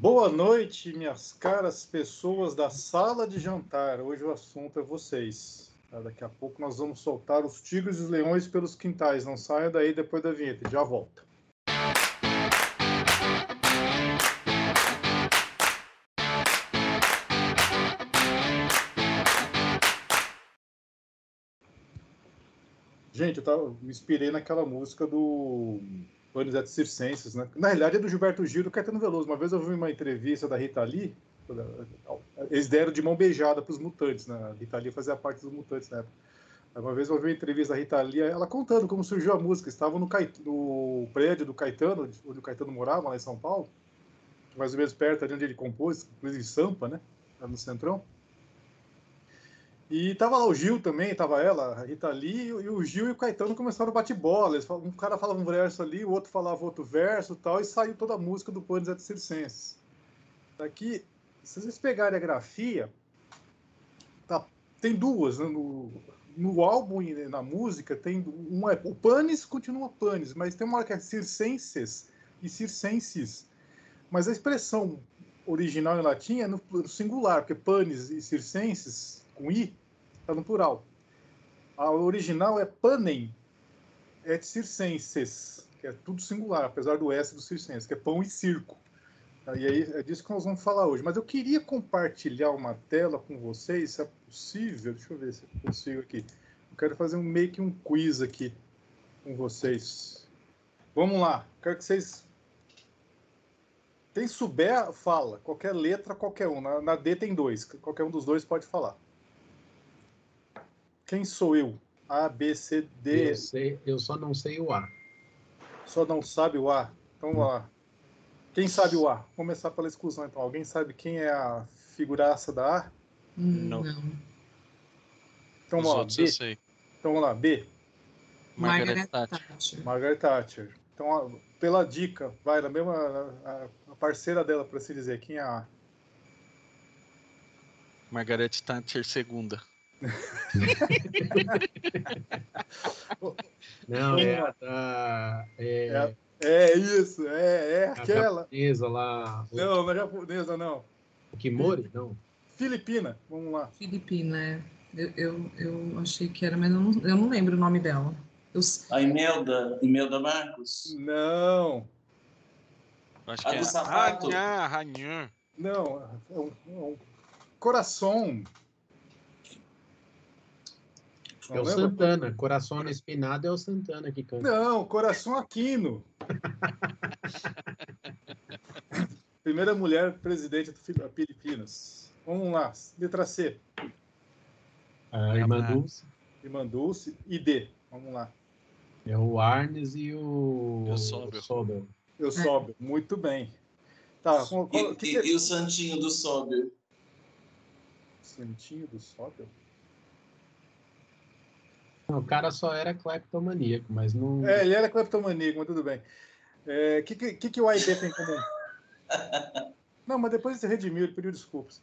Boa noite, minhas caras pessoas da sala de jantar. Hoje o assunto é vocês. Tá? Daqui a pouco nós vamos soltar os tigres e os leões pelos quintais. Não saia daí depois da vinheta, já volta. Gente, eu tava, me inspirei naquela música do Panis Circenses, né? Na realidade é do Gilberto Gil do Caetano Veloso. Uma vez eu vi uma entrevista da Rita Lee, eles deram de mão beijada para os mutantes, né? A Rita Lee fazia parte dos mutantes na época. Uma vez eu vi uma entrevista da Rita Lee, ela contando como surgiu a música. Estavam no, no prédio do Caetano, onde o Caetano morava, lá em São Paulo, mais ou menos perto ali onde ele compôs, inclusive Sampa, né? no Centrão. E tava lá o Gil também, tava ela, a Rita Lee, e o Gil e o Caetano começaram a bate-bola. Um cara falava um verso ali, o outro falava outro verso tal, e saiu toda a música do Panis et Circenses. Daqui, se vocês pegarem a grafia, tá, tem duas, né, no, no álbum e na música, tem uma, o Panis continua Panis, mas tem uma hora que é Circenses e Circenses. Mas a expressão original em latim é no singular, porque Panis e Circenses, com I, está no plural. A original é panem et circenses, que é tudo singular, apesar do S do circenses, que é pão e circo. E aí é disso que nós vamos falar hoje. Mas eu queria compartilhar uma tela com vocês, se é possível. Deixa eu ver se eu consigo aqui. Eu quero fazer um meio que um quiz aqui com vocês. Vamos lá. Quero que vocês. Quem souber, fala. Qualquer letra, qualquer um. Na, na D tem dois. Qualquer um dos dois pode falar. Quem sou eu? A, B, C, D. Eu, sei, eu só não sei o A. Só não sabe o A? Então vamos lá. Quem sabe o A? Vamos começar pela exclusão então. Alguém sabe quem é a figuraça da A? Não. Então vamos lá. B. Eu sei. Então vamos lá. B. Margaret Thatcher. Margaret Thatcher. Então, pela dica, vai, na mesma a, a parceira dela, por assim dizer, quem é a A? Margaret Thatcher segunda. Não, é a da. É, é, é, isso, é, é aquela. japonesa lá. Não, não é japonesa, não. Kimori? Não. Filipina, vamos lá. Filipina, é. Eu, eu, eu achei que era, mas eu não, eu não lembro o nome dela. Eu... A Imelda, Imelda Marcos? Não. Acho a que do é. sapato? Ranhã, Ranhã. Não, é um, é um coração. Não é o lembra? Santana. Coração espinado é o Santana que canta. Não, Coração Aquino. Primeira mulher presidente do Filipinas. Vamos lá, letra C. Ah, Irmã Dulce. Irmã Dulce. E D. Vamos lá. É o Arnes e o. Eu Sobel. Sobel. Eu Sobel. Muito bem. Tá, qual, qual, e, que que... e, o Santinho do Sobel? Santinho do Sobel? O cara só era cleptomaníaco, mas não. É, ele era cleptomaníaco, mas tudo bem. O é, que, que, que o AIB tem em comum? não, mas depois de se redimiu, ele pediu desculpas.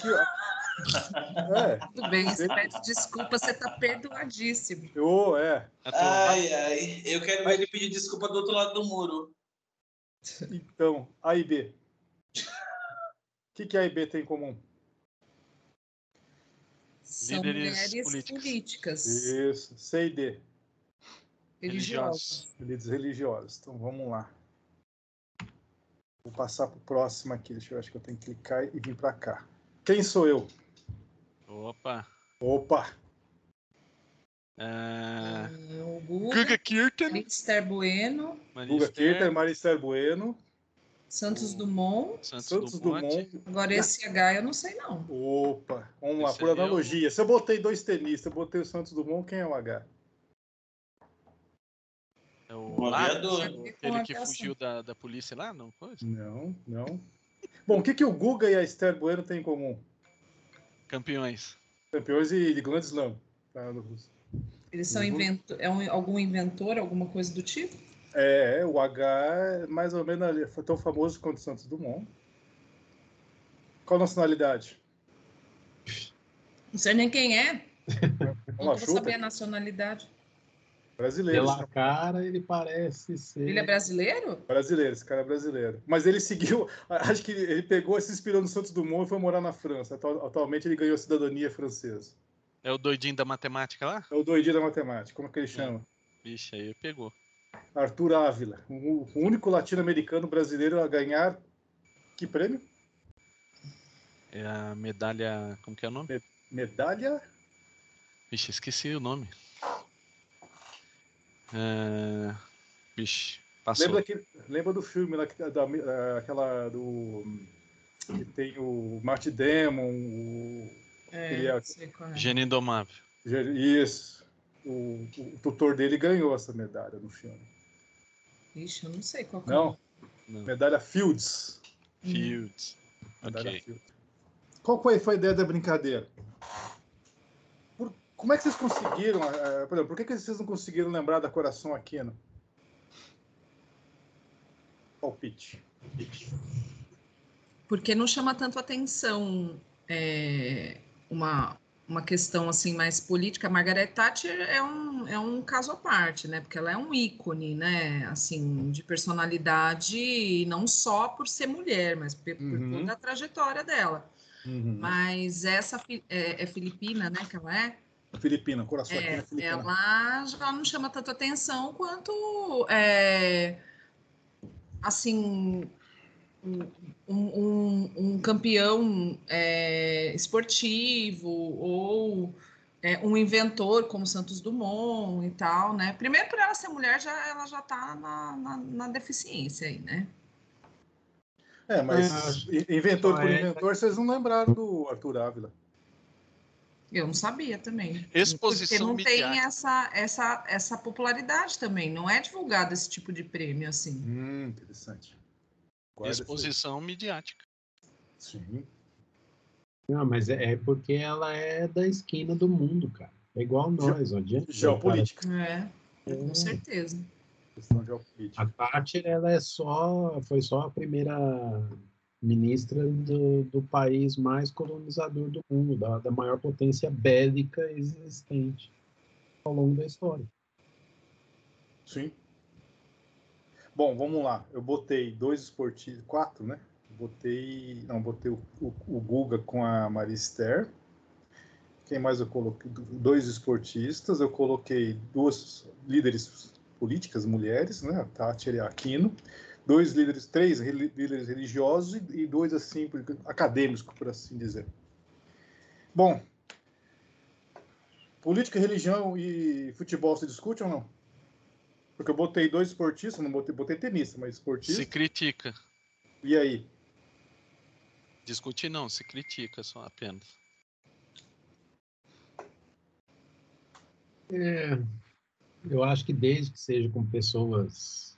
Que, é, Tudo bem, você pede desculpa, você tá perdoadíssimo. Oh, é. Ai, ai, eu quero ver ele pedir desculpa do outro lado do muro. Então, A e B. O que, que a e B tem em comum? São Líderes mulheres políticas. políticas. Isso, C e D. Religiosas. Líderes religiosos. Então vamos lá. Vou passar para o próximo aqui. Deixa eu acho que eu tenho que clicar e vir para cá. Quem sou eu? Opa! Opa! Uh, Guga Kirten. Marister Bueno. Guga Kirten, Marister Bueno. Santos Dumont. Santos, Santos Dumont. Dumont. Agora esse H eu não sei não. Opa, vamos lá, por analogia. É o... Se eu botei dois tenistas, eu botei o Santos Dumont, quem é o H? É o, aviador. Aquele que fugiu da, da polícia lá, não? Coisa? Não, não. Bom, o que, que o Guga e a Esther Bueno têm em comum? Campeões. Campeões e de Grand Slam. Eles são invento... é um, algum inventor, alguma coisa do tipo? É, o H é mais ou menos ali, foi tão famoso quanto Santos Dumont. Qual nacionalidade? Não sei nem quem é. Não vou saber a nacionalidade. Brasileiro. Pela cara, ele parece ser. Ele é brasileiro? Brasileiro, esse cara é brasileiro. Mas ele seguiu. Acho que ele pegou, se inspirou no Santos Dumont e foi morar na França. Atualmente ele ganhou a cidadania francesa. É o doidinho da matemática lá? É o doidinho da matemática, como é que ele chama? Vixe, aí pegou. Arthur Ávila, o único latino-americano brasileiro a ganhar que prêmio? É a medalha. Como que é o nome? Me medalha? Vixe, esqueci o nome. É... Vixe, passou. Lembra, que, lembra do filme lá, da, aquela do. Que tem o Matt Damon, o. É, é, é. Gênio Indomável. Isso. O, o, tutor dele ganhou essa medalha no filme. Ixi, eu não sei qual é. Não. não. Medalha Fields. Fields. Hum. Ok. Fields. Qual foi a ideia da brincadeira? Por, como é que vocês conseguiram? Uh, por, exemplo, por que, que vocês não conseguiram lembrar da Coração Aquino? Palpite. Porque não chama tanto atenção é, uma, uma questão assim mais política, Margaret Thatcher é um, é um caso à parte, né? Porque ela é um ícone, né? Assim, de personalidade, não só por ser mulher, mas por, uhum. por toda a trajetória dela. Uhum. Mas essa é, é, filipina, né? Que ela é. Filipina, coração é, é filipina. Ela já não chama tanta atenção quanto é, assim um, um, um campeão é, esportivo ou é, um inventor como Santos Dumont e tal, né? Primeiro, por ela ser mulher, já, ela já está na, na, na, deficiência aí, né? É, mas é, inventor por é. inventor, vocês não lembraram do Arthur Ávila. Eu não sabia também. Exposição Porque não midiática. tem essa, essa, essa popularidade também. Não é divulgado esse tipo de prêmio assim. Hum, interessante. Guarda Exposição midiática. Sim. Não, mas é, é porque ela é da esquina do mundo, cara. É igual nós. Geopolítica. É, é, com certeza. A Thatcher, ela é só, foi só a primeira ministra do, do país mais colonizador do mundo, da, da maior potência bélica existente ao longo da história. Sim. Bom, vamos lá. Eu botei dois esportistas, quatro, né? Botei, não, botei o, o, o Guga com a Marister. Quem mais eu coloquei? Dois esportistas. Eu coloquei duas líderes políticas mulheres, né? A Tati e a Aquino. Dois líderes, três líderes religiosos e dois assim acadêmicos, por assim dizer. Bom, política, religião e futebol se discute ou não? Porque eu botei dois esportistas, não botei, botei tenista, mas esportista. Se critica. E aí? Discutir não, se critica só apenas. É, eu acho que desde que seja com pessoas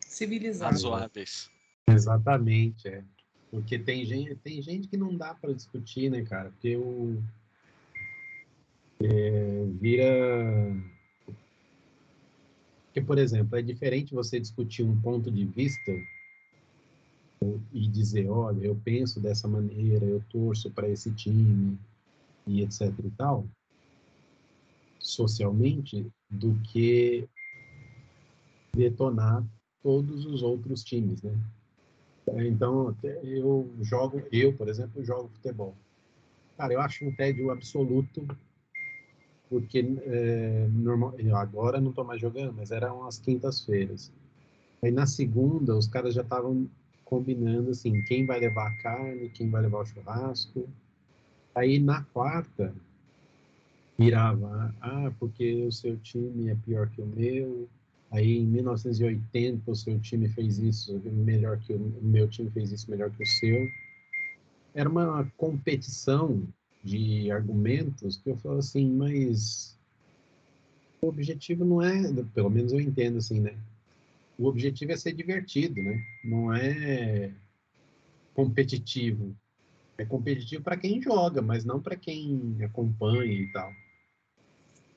civilizadas. Razoáveis. Exatamente, é. Porque tem gente, tem gente que não dá para discutir, né, cara? Porque o é, vira. Que, por exemplo, é diferente você discutir um ponto de vista e dizer, olha, eu penso dessa maneira, eu torço para esse time e etc e tal, socialmente, do que detonar todos os outros times, né? Então, eu jogo, eu, por exemplo, jogo futebol. Cara, eu acho um tédio absoluto porque é, normal, agora não estou mais jogando, mas eram as quintas-feiras. Aí na segunda os caras já estavam combinando assim, quem vai levar a carne, quem vai levar o churrasco. Aí na quarta virava, ah, porque o seu time é pior que o meu. Aí em 1980 o seu time fez isso melhor que o meu time fez isso melhor que o seu. Era uma competição de argumentos que eu falo assim, mas o objetivo não é, pelo menos eu entendo assim, né? O objetivo é ser divertido, né? Não é competitivo. É competitivo para quem joga, mas não para quem acompanha e tal.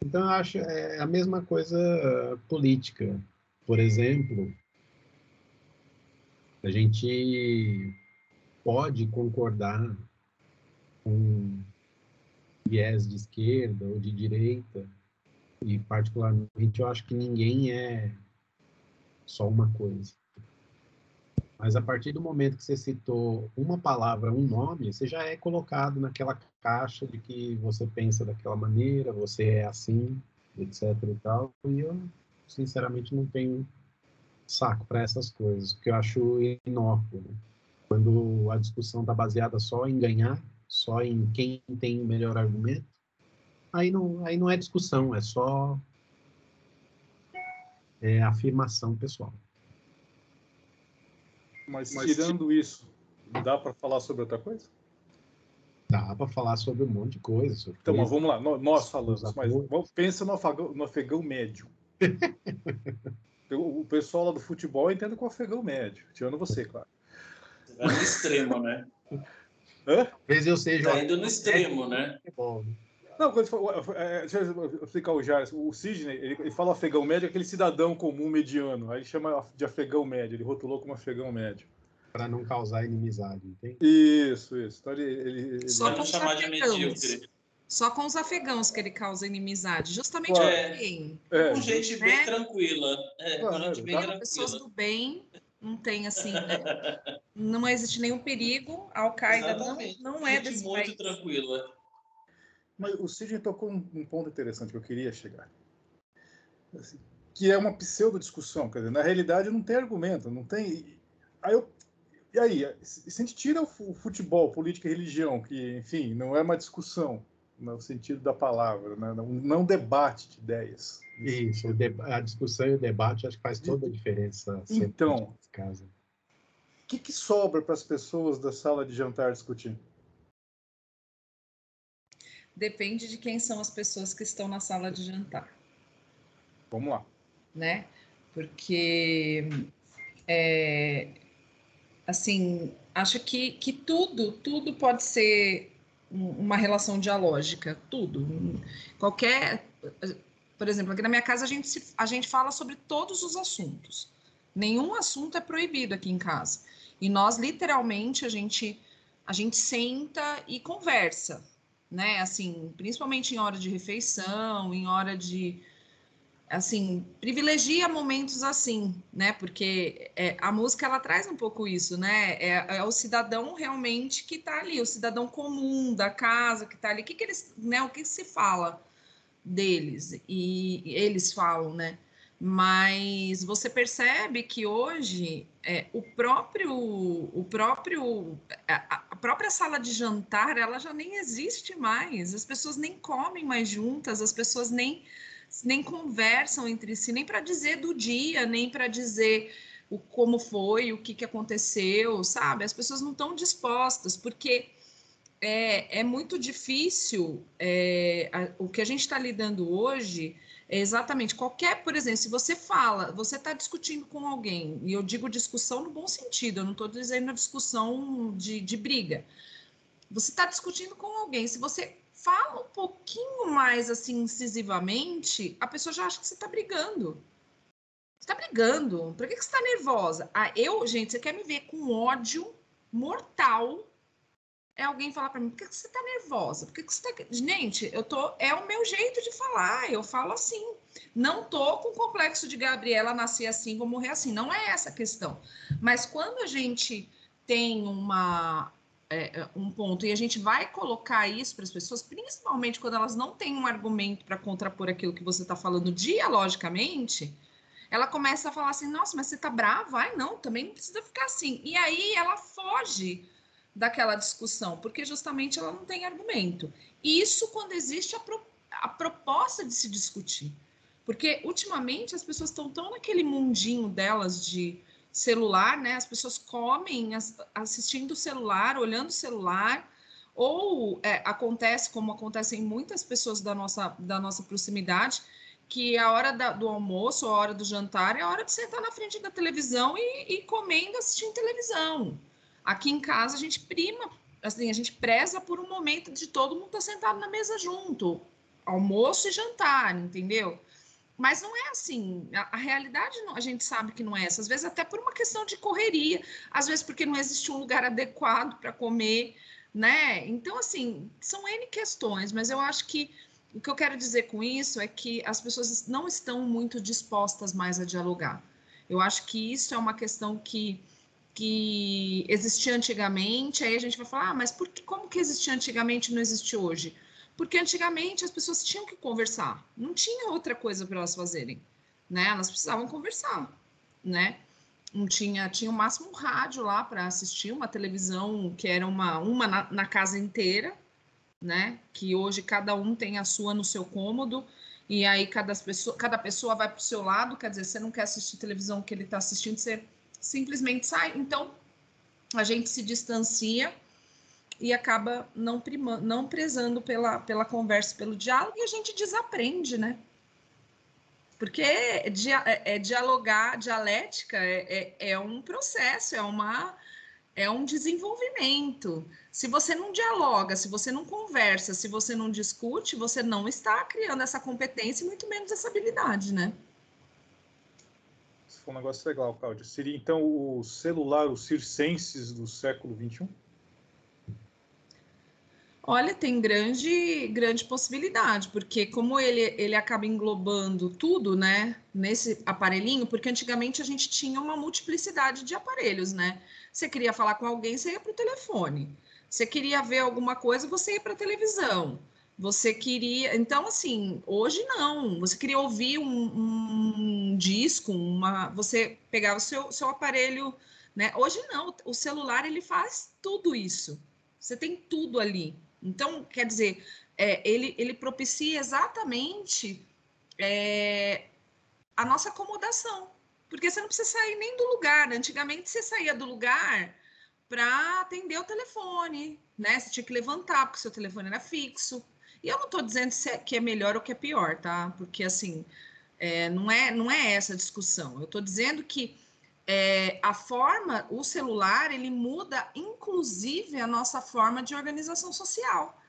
Então eu acho é a mesma coisa política. Por exemplo, a gente pode concordar com viés de esquerda ou de direita, e particularmente eu acho que ninguém é só uma coisa. Mas a partir do momento que você citou uma palavra, um nome, você já é colocado naquela caixa de que você pensa daquela maneira, você é assim, etc e tal. E eu, sinceramente, não tenho saco para essas coisas, porque eu acho inócuo. Né? Quando a discussão está baseada só em ganhar, só em quem tem o melhor argumento, aí não, aí não é discussão, é só é, afirmação pessoal. Mas, Mas tirando isso, dá para falar sobre outra coisa? Dá para falar sobre um monte de coisa. Então, mas vamos lá, nós falamos, mas pensa no afegão, no afegão médio. o pessoal lá do futebol entende com o afegão médio, tirando você, claro. No extremo, né? Hã? Talvez eu seja. Tá indo no extremo, né? Não, quando for, é, deixa eu explicar o Jair. O Sidney, ele, ele fala afegão médio, aquele cidadão comum mediano. Aí ele chama de afegão médio, ele rotulou como afegão médio. Para não causar inimizade, entende? Isso, isso. Então ele, ele, ele... Só com chamar de medíocre. Só com os afegãos que ele causa inimizade, justamente é, com É, com gente né? bem tranquila. É, com gente bem tranquila. Pessoas do bem, não tem assim, não existe nenhum perigo. A Al-Qaeda não, não é desse muito país. tranquila. Mas o Sidney tocou um, um, ponto interessante que eu queria chegar. Assim, que é uma pseudo-discussão. Quer dizer, na realidade não tem argumento, não tem. Aí eu, e aí, se a gente tira o futebol, política e religião, que, enfim, não é uma discussão no sentido da palavra, né? não, não debate de ideias. Isso, a discussão e o debate acho que faz toda a diferença. Então, o que, que sobra para as pessoas da sala de jantar discutir? Depende de quem são as pessoas que estão na sala de jantar. Vamos lá. Né? Porque, é, assim, acho que, que tudo, tudo pode ser uma relação dialógica, tudo. Qualquer. Por exemplo, aqui na minha casa a gente, se, a gente fala sobre todos os assuntos. Nenhum assunto é proibido aqui em casa. E nós, literalmente, a gente, a gente senta e conversa né? Assim, principalmente em hora de refeição, em hora de assim, privilegia momentos assim, né? Porque é, a música ela traz um pouco isso, né? É, é, o cidadão realmente que está ali, o cidadão comum da casa que está ali. O que, que eles, né? O que se fala deles e eles falam, né? Mas você percebe que hoje é, o próprio o próprio a, própria sala de jantar ela já nem existe mais. As pessoas nem comem mais juntas as pessoas nem nem conversam entre si nem para dizer do dia nem para dizer o como foi o que, que aconteceu sabe? As pessoas não estão dispostas porque é, é muito difícil é, a, o que a gente está lidando hoje exatamente. Qualquer, por exemplo, se você fala, você está discutindo com alguém, e eu digo discussão no bom sentido, eu não estou dizendo a discussão de, de briga. Você está discutindo com alguém, se você fala um pouquinho mais assim incisivamente, a pessoa já acha que você está brigando. Você está brigando. Por que, que você está nervosa? Ah, eu, gente, você quer me ver com ódio mortal é alguém falar para mim, por que, você tá nervosa? Por que, você tá. Gente, eu tô. É o meu jeito de falar, eu falo assim. Não tô com o complexo de Gabriela, nasci assim, vou morrer assim. Não é essa a questão. Mas quando a gente tem uma. É, é um ponto e a gente vai colocar isso para as pessoas, principalmente quando elas não têm um argumento para contrapor aquilo que você está falando dialogicamente, ela começa a falar assim: nossa, mas você tá brava? Ai, não, também não precisa ficar assim. E aí ela foge daquela discussão, porque justamente ela não tem argumento. Isso quando existe a, pro, a proposta de se discutir. Porque ultimamente as pessoas estão tão naquele mundinho delas de celular, né? As pessoas comem assistindo o celular, olhando o celular, ou é, acontece, como acontece em muitas pessoas da nossa, da nossa proximidade, que a hora da, do almoço, a hora do jantar, é a hora de sentar na frente da televisão e, e comendo, assistindo televisão. Aqui em casa a gente prima, assim, a gente preza por um momento de todo mundo estar tá sentado na mesa junto, almoço e jantar, entendeu? Mas não é assim. A, a realidade não, a gente sabe que não é essa. Às vezes até por uma questão de correria, às vezes porque não existe um lugar adequado para comer, né? Então, assim, são N questões, mas eu acho que o que eu quero dizer com isso é que as pessoas não estão muito dispostas mais a dialogar. Eu acho que isso é uma questão que, que existia antigamente, aí a gente vai falar, ah, mas por que, como que existia antigamente e não existe hoje? Porque antigamente as pessoas tinham que conversar, não tinha outra coisa para elas fazerem, né? Elas precisavam conversar, né? Não tinha, tinha o máximo um rádio lá para assistir, uma televisão que era uma, uma na, na casa inteira, né? Que hoje cada um tem a sua no seu cômodo, e aí cada pessoa, cada pessoa vai para o seu lado, quer dizer, você não quer assistir televisão que ele está assistindo, você simplesmente sai. Então, a gente se distancia e acaba não, prima, não prezando pela, pela conversa, pelo diálogo, e a gente desaprende, né? Porque é, é, dialogar, dialética é, é, é um processo, é uma é um desenvolvimento. Se você não dialoga, se você não conversa, se você não discute, você não está criando essa competência e muito menos essa habilidade, né? Foi um negócio legal, Cláudio. Seria então o celular, os circenses do século XXI? Olha, tem grande, grande possibilidade, porque como ele, ele acaba englobando tudo, né, nesse aparelhinho, porque antigamente a gente tinha uma multiplicidade de aparelhos, né? Você queria falar com alguém, você ia para o telefone. Você queria ver alguma coisa, você ia para a televisão. Você queria. Então, assim, hoje não. Você queria ouvir um, um disco, uma. Você pegava o seu, seu aparelho. Né? Hoje não. O celular ele faz tudo isso. Você tem tudo ali. Então, quer dizer, é, ele, ele propicia exatamente é, a nossa acomodação. Porque você não precisa sair nem do lugar. Antigamente você saía do lugar para atender o telefone, né? Você tinha que levantar, porque seu telefone era fixo. E eu não estou dizendo é, que é melhor ou que é pior, tá? Porque assim, é, não, é, não é essa a discussão. Eu estou dizendo que é, a forma, o celular, ele muda, inclusive, a nossa forma de organização social,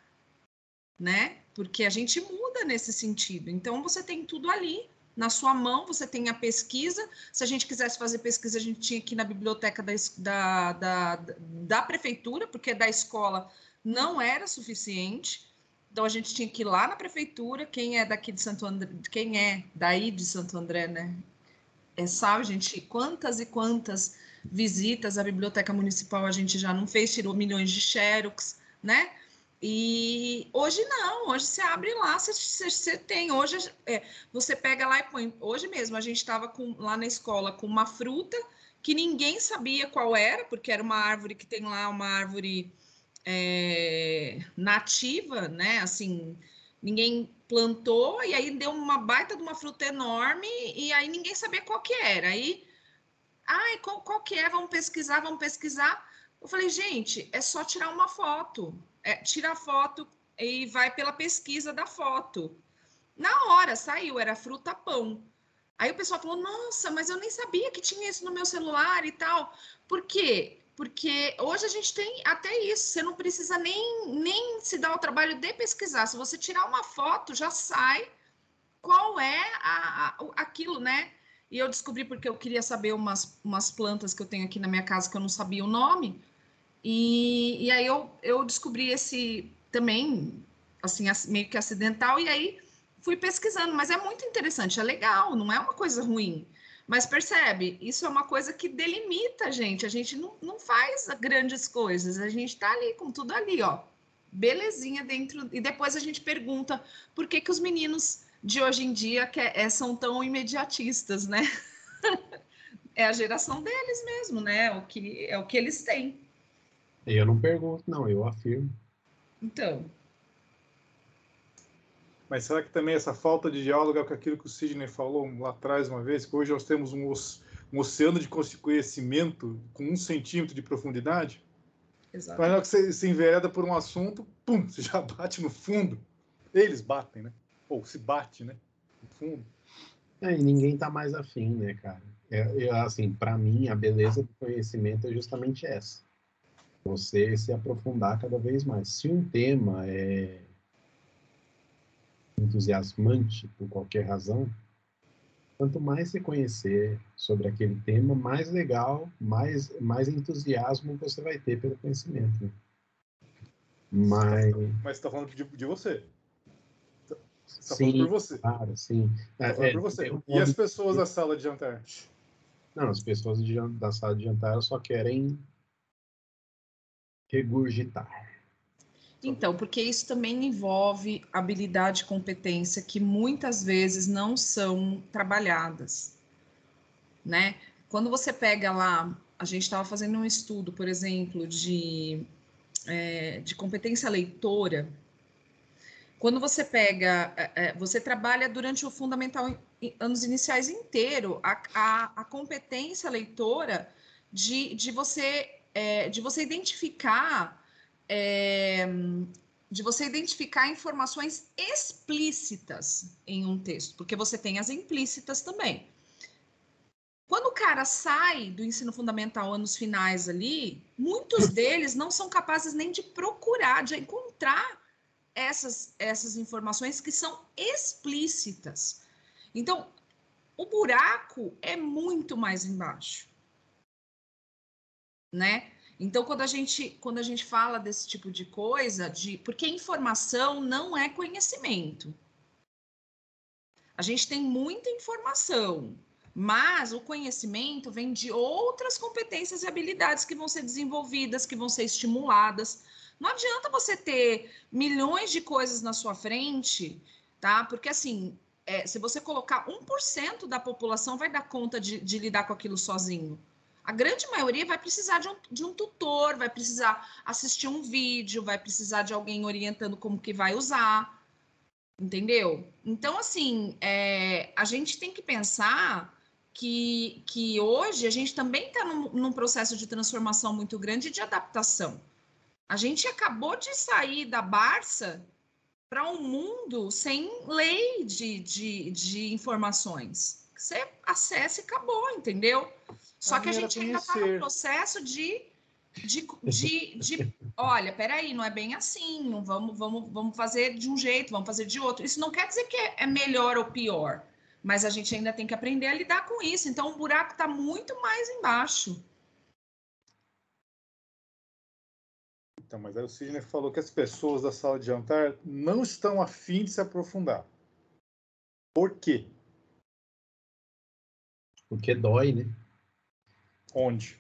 né? Porque a gente muda nesse sentido. Então, você tem tudo ali na sua mão, você tem a pesquisa. Se a gente quisesse fazer pesquisa, a gente tinha que ir na biblioteca da, da, da, da prefeitura, porque da escola não era suficiente. Então, a gente tinha que ir lá na prefeitura. Quem é daqui de Santo André, quem é daí de Santo André, né? é, sabe, gente, quantas e quantas visitas à biblioteca municipal a gente já não fez, tirou milhões de xerox, né? E hoje não, hoje você abre lá, você, você, tem, hoje é, você pega lá e põe, hoje mesmo a gente estava lá na escola com uma fruta que ninguém sabia qual era, porque era uma árvore que tem lá, uma árvore é, nativa, né, assim, ninguém plantou e aí deu uma baita de uma fruta enorme e aí ninguém sabia qual que era. Aí, ai, qual, qual que é? Vamos pesquisar, vamos pesquisar. Eu falei, gente, é só tirar uma foto. É, tira a foto e vai pela pesquisa da foto. Na hora saiu, era fruta pão. Aí o pessoal falou: Nossa, mas eu nem sabia que tinha isso no meu celular e tal. Por quê? Porque hoje a gente tem até isso, você não precisa nem, nem se dar o trabalho de pesquisar. Se você tirar uma foto, já sai qual é a, a, aquilo, né? E eu descobri porque eu queria saber umas, umas plantas que eu tenho aqui na minha casa que eu não sabia o nome. E, e aí eu, eu descobri esse também, assim, meio que acidental, e aí fui pesquisando. Mas é muito interessante, é legal, não é uma coisa ruim. Mas percebe, isso é uma coisa que delimita a gente. A gente não, não faz grandes coisas, a gente está ali com tudo ali, ó. Belezinha dentro. E depois a gente pergunta por que, que os meninos de hoje em dia que é, são tão imediatistas, né? é a geração deles mesmo, né? O que, é o que eles têm. Eu não pergunto, não, eu afirmo. Então, mas será que também essa falta de diálogo é com aquilo que o Sidney falou lá atrás uma vez, que hoje nós temos um, um oceano de conhecimento com um centímetro de profundidade? Exato. Mas na hora que você se envereda por um assunto, pum, você já bate no fundo. Eles batem, né? Ou se bate, né? No fundo. É, e ninguém tá mais afim, né, cara? É, assim, para mim, a beleza do conhecimento é justamente essa. Você se aprofundar cada vez mais. Se um tema é entusiasmante por qualquer razão, quanto mais você conhecer sobre aquele tema, mais legal, mais, mais entusiasmo você vai ter pelo conhecimento. Mas. Você tá falando de, de você. Você tá sim, falando por você. Claro, sim. Tá É, por você. eu- E as pessoas da sala de jantar? Não, as pessoas de da sala de jantar só querem regurgitar. Então, porque isso também envolve habilidade e competência que muitas vezes não são trabalhadas, né? Quando você pega lá, a gente estava fazendo um estudo, por exemplo, de, é, de competência leitora. Quando você pega, é, é, você trabalha durante o fundamental anos iniciais inteiro a, a, a competência leitora de, de você é, de você identificar é, de você identificar informações explícitas em um texto, porque você tem as implícitas também. Quando o cara sai do ensino fundamental anos finais ali, muitos deles não são capazes nem de procurar, de encontrar essas, essas informações que são explícitas. Então, o buraco é muito mais embaixo, né? Então, quando a gente, quando a gente fala desse tipo de coisa, de porque informação não é conhecimento. A gente tem muita informação, mas o conhecimento vem de outras competências e habilidades que vão ser desenvolvidas, que vão ser estimuladas. Não adianta você ter milhões de coisas na sua frente, tá? Porque assim, é, se você colocar 1% da população vai dar conta de, de lidar com aquilo sozinho. A grande maioria vai precisar de um, de um, tutor, vai precisar assistir um vídeo, vai precisar de alguém orientando como que vai usar, entendeu? Então, assim, é, a gente tem que pensar que, que hoje a gente também está num, num processo de transformação muito grande de adaptação. A gente acabou de sair da Barça para um mundo sem lei de, de, de informações. Você acessa e acabou, entendeu? Só que a gente ainda está no processo de, de, de, de, olha, peraí, não é bem assim, não vamos, vamos, vamos fazer de um jeito, vamos fazer de outro. Isso não quer dizer que é melhor ou pior, mas a gente ainda tem que aprender a lidar com isso. Então, o buraco está muito mais embaixo. Então, mas aí o Sidney falou que as pessoas da sala de jantar não estão afim de se aprofundar. Por quê? Porque dói, né? Onde?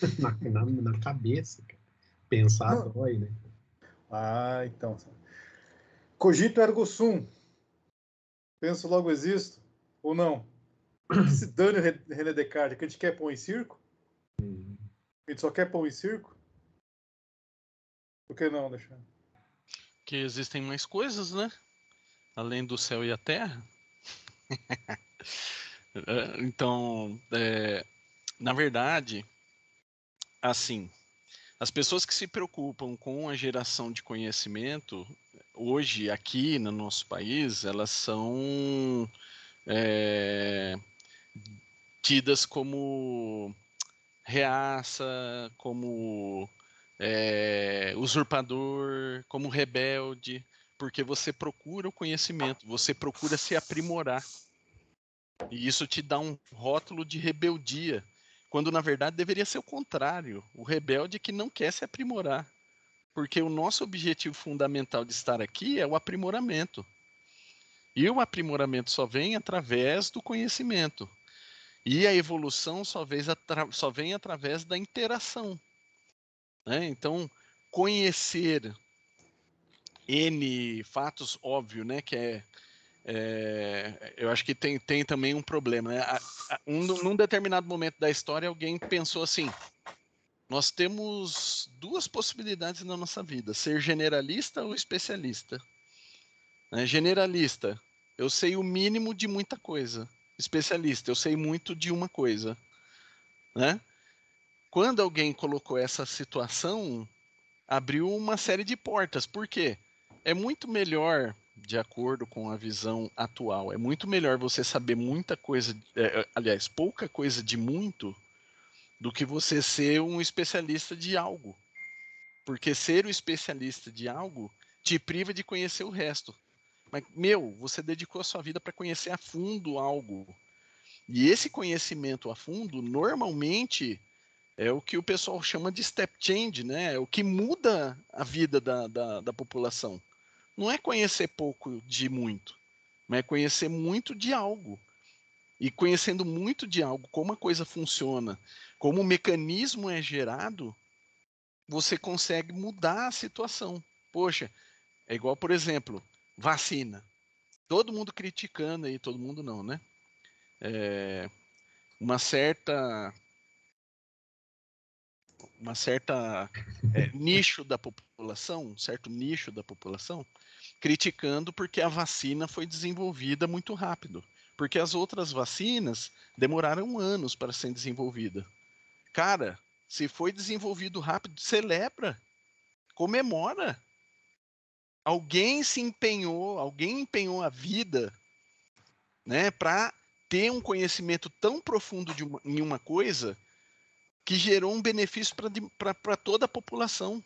na, na, na, cabeça. Cara. Pensar não. dói, né? Ah, então. Cogito ergo sum. Penso logo existo. Ou não? Se dane o René Descartes, que a gente quer pôr em circo? Hum. A gente só quer pôr em circo? Por que não, Alexandre? Que existem mais coisas, né? Além do céu e a terra. então, é, na verdade, assim, as pessoas que se preocupam com a geração de conhecimento, hoje aqui no nosso país, elas são é, tidas como reaça, como é, usurpador, como rebelde, porque você procura o conhecimento, você procura se aprimorar. E isso te dá um rótulo de rebeldia, quando na verdade deveria ser o contrário, o rebelde que não quer se aprimorar. Porque o nosso objetivo fundamental de estar aqui é o aprimoramento. E o aprimoramento só vem através do conhecimento. E a evolução só vem, só vem através da interação. Né? Então, conhecer N fatos, óbvio, né? Que é, é, eu acho que tem, tem também um problema. Né? A, a, um, num determinado momento da história, alguém pensou assim: nós temos duas possibilidades na nossa vida, ser generalista ou especialista. Né? Generalista, eu sei o mínimo de muita coisa. Especialista, eu sei muito de uma coisa. Né? Quando alguém colocou essa situação, abriu uma série de portas. Por quê? É muito melhor, de acordo com a visão atual, é muito melhor você saber muita coisa, é, aliás, pouca coisa de muito, do que você ser um especialista de algo. Porque ser o especialista de algo te priva de conhecer o resto. Mas, meu, você dedicou a sua vida para conhecer a fundo algo. E esse conhecimento a fundo, normalmente, é o que o pessoal chama de step change, né? É o que muda a vida da, da, da população. Não é conhecer pouco de muito, mas é conhecer muito de algo. E conhecendo muito de algo, como a coisa funciona, como o mecanismo é gerado, você consegue mudar a situação. Poxa, é igual, por exemplo, vacina. Todo mundo criticando aí, todo mundo não, né? É, uma certa uma certa é, nicho da população, um certo nicho da população, criticando porque a vacina foi desenvolvida muito rápido, porque as outras vacinas demoraram anos para serem desenvolvidas. Cara, se foi desenvolvido rápido, celebra, comemora. Alguém se empenhou, alguém empenhou a vida, né, para ter um conhecimento tão profundo de uma, em uma coisa que gerou um benefício para toda a população.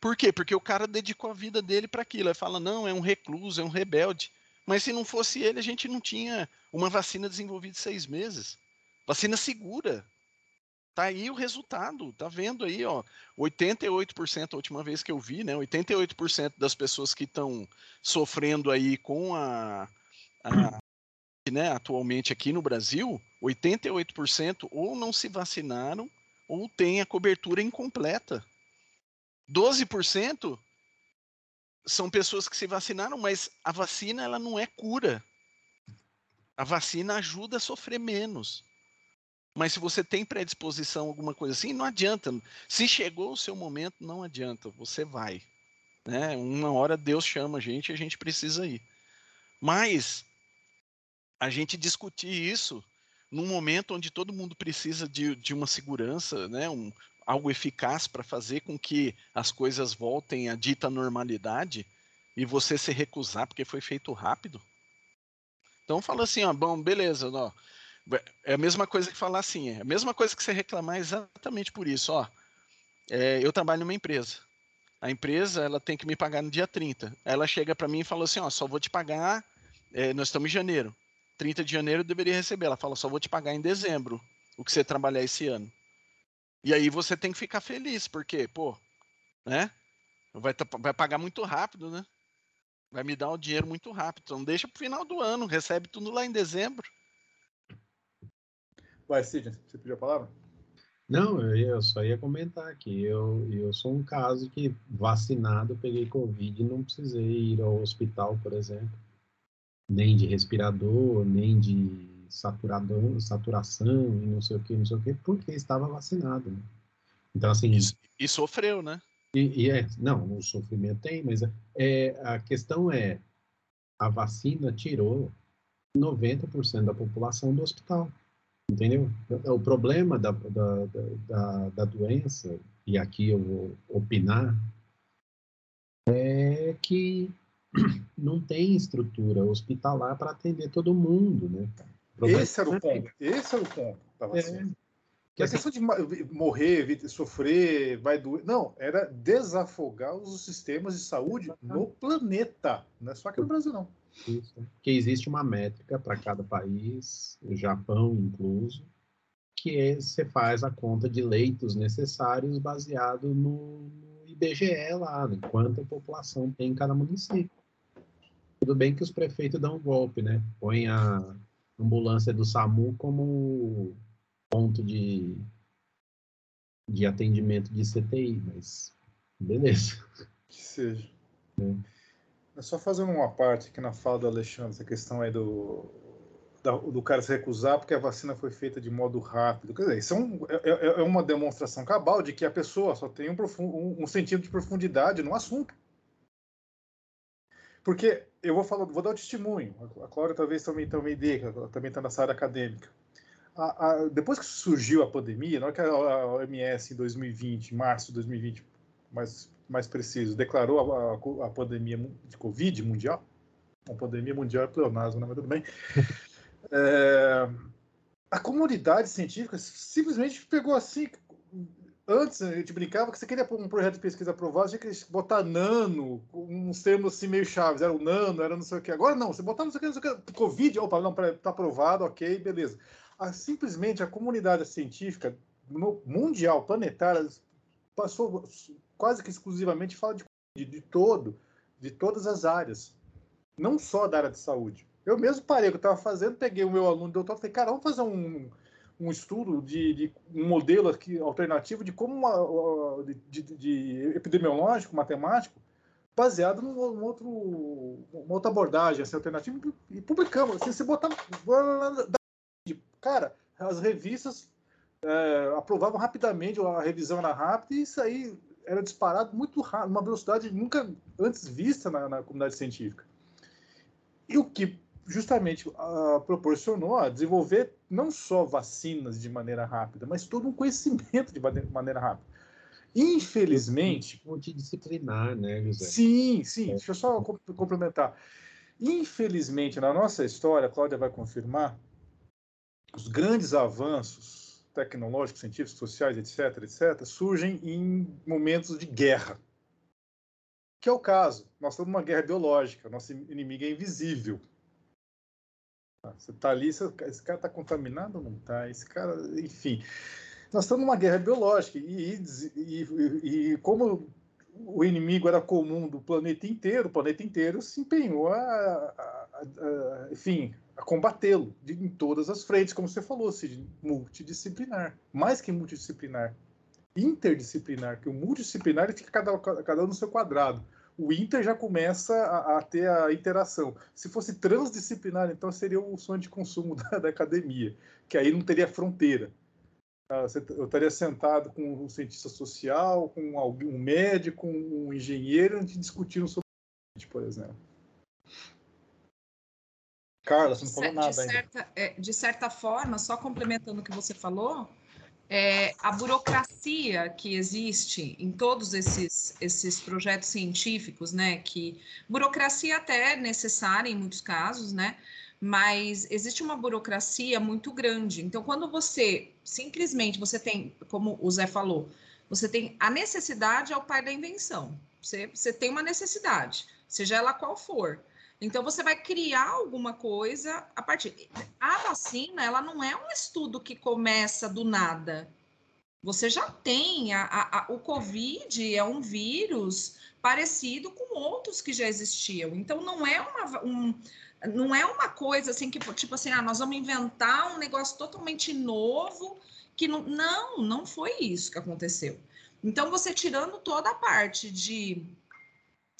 Por quê? Porque o cara dedicou a vida dele para aquilo. Ele fala, não, é um recluso, é um rebelde. Mas se não fosse ele, a gente não tinha uma vacina desenvolvida em seis meses. Vacina segura. Tá aí o resultado, tá vendo aí, ó, 88% a última vez que eu vi, né, 88% das pessoas que estão sofrendo aí com a, a né, atualmente aqui no Brasil, 88% ou não se vacinaram ou têm a cobertura incompleta. 12% são pessoas que se vacinaram, mas a vacina ela não é cura. A vacina ajuda a sofrer menos. Mas se você tem predisposição alguma coisa assim, não adianta. Se chegou o seu momento, não adianta, você vai. Né? Uma hora Deus chama a gente e a gente precisa ir. Mas a gente discutir isso num momento onde todo mundo precisa de, de uma segurança, né, um, algo eficaz para fazer com que as coisas voltem à dita normalidade e você se recusar porque foi feito rápido. Então fala assim, ó, bom, beleza, ó, é a mesma coisa que falar assim, é a mesma coisa que você reclamar exatamente por isso, ó. É, eu trabalho numa empresa. A empresa ela tem que me pagar no dia 30. Ela chega para mim e fala assim, ó, só vou te pagar, é, nós estamos em janeiro. 30 de janeiro eu deveria receber. Ela fala, só vou te pagar em dezembro o que você trabalhar esse ano. E aí você tem que ficar feliz, porque, pô, né? Vai, vai pagar muito rápido, né? Vai me dar o dinheiro muito rápido. Então deixa pro final do ano, recebe tudo lá em dezembro. Vai, Sidney, você pediu a palavra? Não, eu só ia comentar aqui. Eu, eu sou um caso que vacinado, peguei Covid e não precisei ir ao hospital, por exemplo nem de respirador, nem de saturador, saturação e não sei o que, não sei o que, porque estava vacinado. Né? Então, assim. E, e sofreu, né? E, e, é, não, o sofrimento tem, mas é, a questão é: a vacina tirou 90% da população do hospital. Entendeu? O problema da, da, da, da doença, e aqui eu vou opinar, é que não tem estrutura hospitalar para atender todo mundo, né? Esse era o ponto. Esse era o ponto. É. Que a questão de morrer, sofrer, vai doer. Não, era desafogar os sistemas de saúde no planeta. Não é só aqui no Brasil, não. Isso. Que existe uma métrica para cada país, o Japão incluso, que é, você faz a conta de leitos necessários baseado no IBGE lá, né? quanta população tem em cada município. Tudo bem que os prefeitos dão um golpe, né? Põe a ambulância do SAMU como ponto de, de atendimento de CTI, mas beleza. Que seja. É. só fazendo uma parte aqui na fala do Alexandre, essa questão aí do, do cara se recusar porque a vacina foi feita de modo rápido. Quer dizer, isso é, um, é, é, é uma demonstração cabal de que a pessoa só tem um, um, um, sentido de profundidade no assunto. Porque eu vou falar, vou dar um testemunho. A Cláudia talvez também, também dê, ela também está nessa área acadêmica. A, a, depois que surgiu a pandemia, na hora que a, a OMS em 2020, março de 2020, mais, mais preciso, declarou a, a, pandemia de Covid mundial, uma pandemia mundial é pleonasmo, né? mas tudo bem. É, a comunidade científica simplesmente pegou assim, antes a gente brincava que você queria um projeto de pesquisa aprovado, tinha que botar nano, uns termos assim meio chaves, era o nano, era não sei o que. Agora não, você botar não sei o que, não sei o que, Covid, opa, não, está aprovado, ok, beleza. Ah, simplesmente a comunidade científica mundial, planetária, passou quase que exclusivamente fala de, de, de todo, de todas as áreas, não só da área de saúde. Eu mesmo parei o que eu estava fazendo, peguei o meu aluno doutor e falei, cara, vamos fazer um, um estudo de, de, um modelo aqui alternativo de como uma, de, de, epidemiológico, matemático, baseado num, num outro, uma outra abordagem assim, alternativa e publicamos. Assim, você botar, cara, as revistas é, aprovavam rapidamente, a revisão era rápida e isso aí era disparado muito rápido, uma velocidade nunca antes vista na, na comunidade científica. E o que justamente uh, proporcionou a desenvolver não só vacinas de maneira rápida, mas todo um conhecimento de maneira rápida. Infelizmente. Multidisciplinar, né, José? Sim, sim. É. Deixa eu só complementar. Infelizmente, na nossa história, a Cláudia vai confirmar, os grandes avanços tecnológicos, científicos, sociais, etc., etc., surgem em momentos de guerra. Que é o caso. Nós estamos numa guerra biológica, nosso inimigo é invisível. Você está ali, esse cara está contaminado ou não está? Esse cara, enfim. Nós estamos numa guerra biológica e, e, e, como o inimigo era comum do planeta inteiro, o planeta inteiro se empenhou a, a, a, a enfim, a combatê-lo em todas as frentes, como você falou, assim, multidisciplinar, mais que multidisciplinar, interdisciplinar, que o multidisciplinar fica cada, cada um no seu quadrado o Inter já começa a, a, ter a interação. Se fosse transdisciplinar, então seria o sonho de consumo da, da academia, que aí não teria fronteira. Ah, eu estaria sentado com um cientista social, com um médico, um engenheiro, a gente discutindo sobre por exemplo. Carla, você não falou nada de certa, ainda. É, de certa forma, só complementando o que você falou, é, a burocracia que existe em todos esses, esses projetos científicos, né, que burocracia até é necessária em muitos casos, né, mas existe uma burocracia muito grande. Então, quando você simplesmente você tem, como o Zé falou, você tem a necessidade é o pai da invenção. Você, você tem uma necessidade, seja ela qual for. Então você vai criar alguma coisa a partir. A vacina, ela não é um estudo que começa do nada. Você já tem a, a, a, o COVID é um vírus parecido com outros que já existiam. Então não é uma um, não é uma coisa assim que tipo assim, ah, nós vamos inventar um negócio totalmente novo que não não, não foi isso que aconteceu. Então você tirando toda a parte de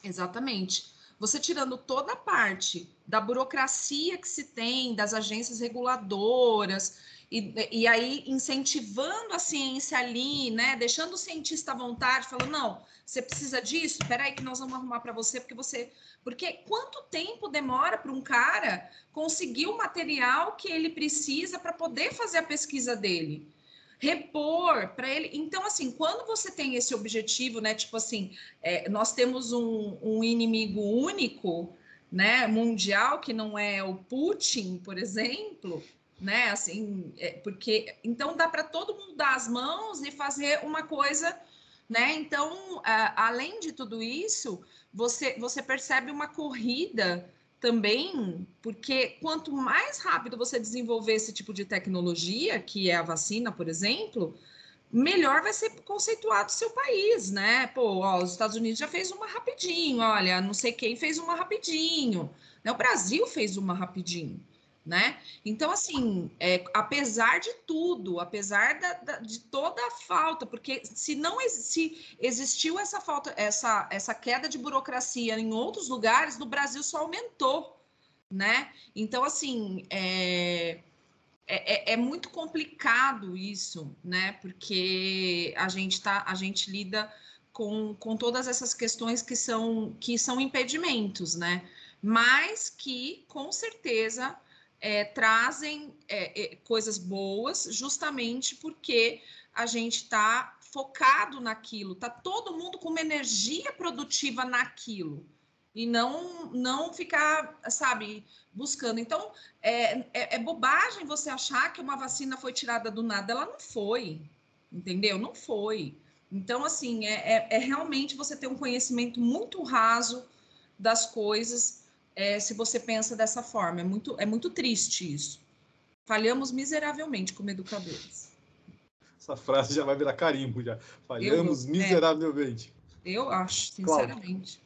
exatamente você tirando toda a parte da burocracia que se tem, das agências reguladoras, e, e aí incentivando a ciência ali, né? Deixando o cientista à vontade, falando, não, você precisa disso, peraí que nós vamos arrumar para você, porque você. Porque quanto tempo demora para um cara conseguir o material que ele precisa para poder fazer a pesquisa dele? Repor para ele. Então, assim, quando você tem esse objetivo, né? Tipo assim, é, nós temos um, um, inimigo único, né? Mundial, que não é o Putin, por exemplo, né? Assim, é, porque então dá para todo mundo dar as mãos e fazer uma coisa. Né? Então, além de tudo isso, você, você percebe uma corrida também, porque quanto mais rápido você desenvolver esse tipo de tecnologia, que é a vacina, por exemplo, melhor vai ser conceituado seu país, né? Pô, ó, os Estados Unidos já fez uma rapidinho, olha, não sei quem fez uma rapidinho, né? O Brasil fez uma rapidinho né? Então, assim, é, apesar de tudo, apesar da, da, de toda a falta, porque se não se existiu essa falta, essa, essa queda de burocracia em outros lugares, no Brasil só aumentou, né? Então, assim, é, é, é, é muito complicado isso, né? Porque a gente tá, a gente lida com, com todas essas questões que são que são impedimentos, né? Mas que com certeza é, trazem é, é, coisas boas, justamente porque a gente está focado naquilo, tá todo mundo com uma energia produtiva naquilo e não não ficar, sabe, buscando. Então é, é, é, bobagem você achar que uma vacina foi tirada do nada, ela não foi, entendeu? Não foi. Então assim é, é, é realmente você ter um conhecimento muito raso das coisas é, se você pensa dessa forma. É muito, é muito triste isso. Falhamos miseravelmente como educadores. Essa frase já vai virar carimbo já. Falhamos Eu- é. miseravelmente. Eu acho, sinceramente.